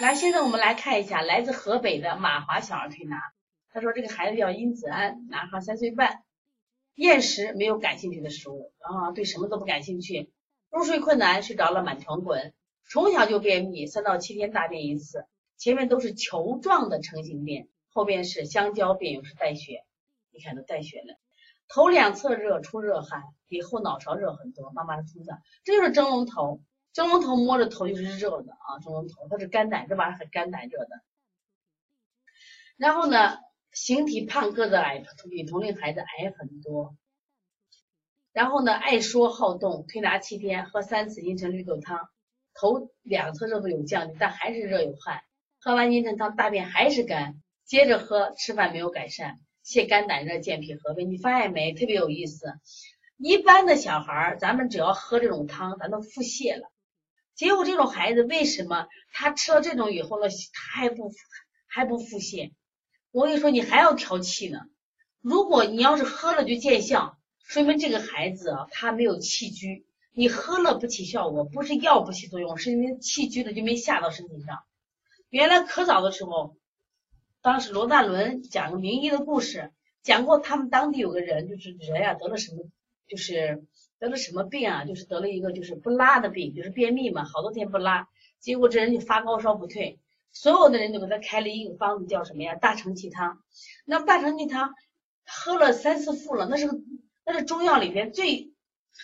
来，现在我们来看一下来自河北的马华小儿推拿。他说这个孩子叫殷子安，男孩三岁半，厌食，没有感兴趣的食物啊，对什么都不感兴趣，入睡困难，睡着了满床滚，从小就便秘，三到七天大便一次，前面都是球状的成型便，后边是香蕉便，又是带血，你看都带血了。头两侧热，出热汗，比后脑勺热很多。妈妈的肚子，这就是蒸笼头。蒸笼头摸着头就是热的啊，蒸笼头它是肝胆，这玩意儿很肝胆热的。然后呢，形体胖，个子矮，比同龄孩子矮很多。然后呢，爱说好动，推拿七天，喝三次茵陈绿豆汤，头两侧热度有降低，但还是热有汗。喝完茵陈汤，大便还是干，接着喝，吃饭没有改善。泻肝胆热，健脾和胃，你发现没？特别有意思。一般的小孩儿，咱们只要喝这种汤，咱都腹泻了。结果这种孩子为什么他吃了这种以后呢，他还不还不腹泻？我跟你说，你还要调气呢。如果你要是喝了就见效，说明这个孩子啊他没有气虚。你喝了不起效果，不是药不起作用，是因为气虚了就没下到身体上。原来可早的时候。当时罗大伦讲个名医的故事，讲过他们当地有个人，就是人呀得了什么，就是得了什么病啊，就是得了一个就是不拉的病，就是便秘嘛，好多天不拉，结果这人就发高烧不退，所有的人都给他开了一个方子，叫什么呀？大承气汤。那大承气汤喝了三四副了，那是那是中药里边最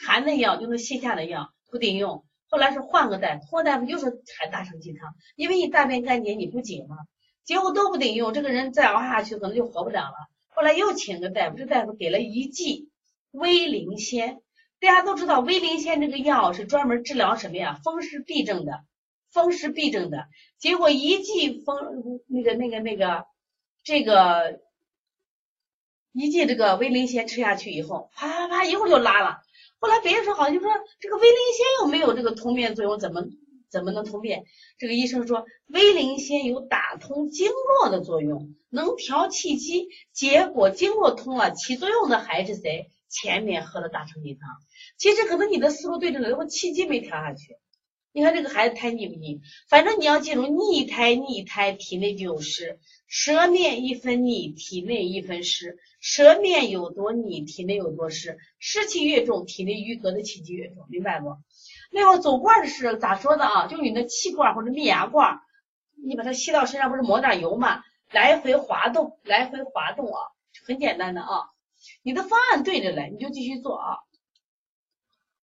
寒的药，就是泻下的药，不顶用。后来是换个大夫，换大夫又是开大承气汤，因为你大便干结，你不紧嘛？结果都不顶用，这个人再熬下去可能就活不了了。后来又请个大夫，这大夫给了一剂威灵仙。大家都知道威灵仙这个药是专门治疗什么呀？风湿痹症的，风湿痹症的。结果一剂风那个那个那个这个一剂这个威灵仙吃下去以后，啪啪啪一会儿就拉了。后来别人说好像就说这个威灵仙又没有这个通便作用，怎么？怎么能通便？这个医生说，威灵仙有打通经络的作用，能调气机。结果经络通了，起作用的还是谁？前面喝了大承气汤。其实可能你的思路对着了，我气机没调下去。你看这个孩子胎腻不腻？反正你要记住，逆胎逆胎体内就有湿，舌面一分腻，体内一分湿。舌面有多腻，体内有多湿。湿气越重，体内淤隔的气机越重，明白不？那会走罐是咋说的啊？就你的气罐或者泌牙罐，你把它吸到身上，不是抹点油嘛？来回滑动，来回滑动啊，很简单的啊。你的方案对着嘞，你就继续做啊。